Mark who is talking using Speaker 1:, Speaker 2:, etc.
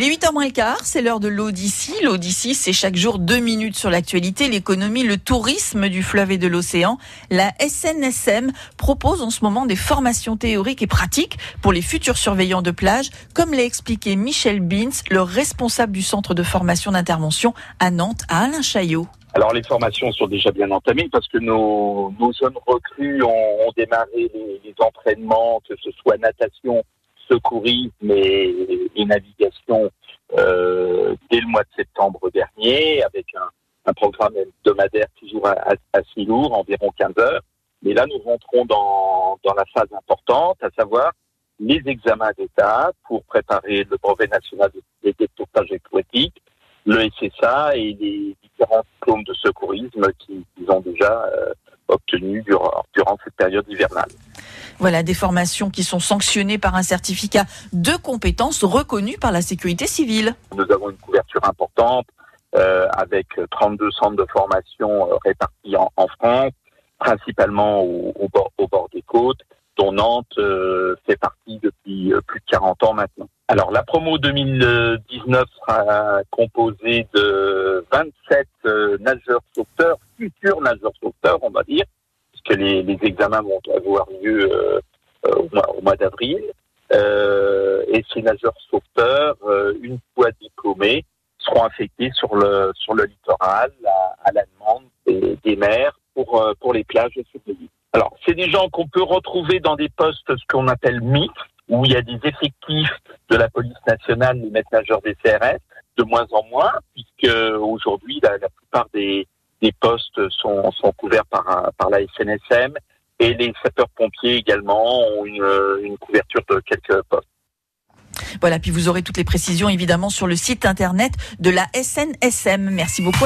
Speaker 1: Il est 8h moins le quart, c'est l'heure de l'Odyssée. L'Odyssée, c'est chaque jour deux minutes sur l'actualité, l'économie, le tourisme du fleuve et de l'océan. La SNSM propose en ce moment des formations théoriques et pratiques pour les futurs surveillants de plage, comme l'a expliqué Michel Bins, le responsable du centre de formation d'intervention à Nantes, à Alain Chaillot.
Speaker 2: Alors les formations sont déjà bien entamées parce que nos, nos jeunes recrues ont, démarré les entraînements, que ce soit natation, secourisme et, navigation euh, dès le mois de septembre dernier, avec un, un programme hebdomadaire toujours assez lourd, environ 15 heures. Mais là, nous rentrons dans, dans la phase importante, à savoir les examens d'État pour préparer le brevet national de détectage aquatique, le SSA et les différents diplômes de secourisme qu'ils ont déjà euh, obtenus durant, durant cette période hivernale.
Speaker 1: Voilà, des formations qui sont sanctionnées par un certificat de compétences reconnu par la sécurité civile.
Speaker 2: Nous avons une couverture importante euh, avec 32 centres de formation euh, répartis en, en, France, principalement au, au, bord, au, bord, des côtes, dont Nantes euh, fait partie depuis euh, plus de 40 ans maintenant. Alors la promo 2019 sera composée de 27 euh, nageurs sauveteurs, futurs nageurs sauveteurs, on va dire, puisque les, les examens vont avoir lieu euh, au mois, au mois d'avril. Euh, et ces nageurs sauveteurs, euh, une fois diplômés, seront affectés sur le sur le littoral à, la demande des, des maires pour euh, pour les plages surveillées. Alors, c'est des gens qu'on peut retrouver dans des postes ce qu'on appelle mixtes, où il y a des effectifs de la police nationale, les maîtres nageurs des CRS, de moins en moins, puisque aujourd'hui la plupart des des postes sont, couverts par, la SNSM et les sapeurs-pompiers également ont une couverture de quelques postes.
Speaker 1: Voilà, puis vous aurez toutes les précisions évidemment sur le site internet de la SNSM. Merci beaucoup.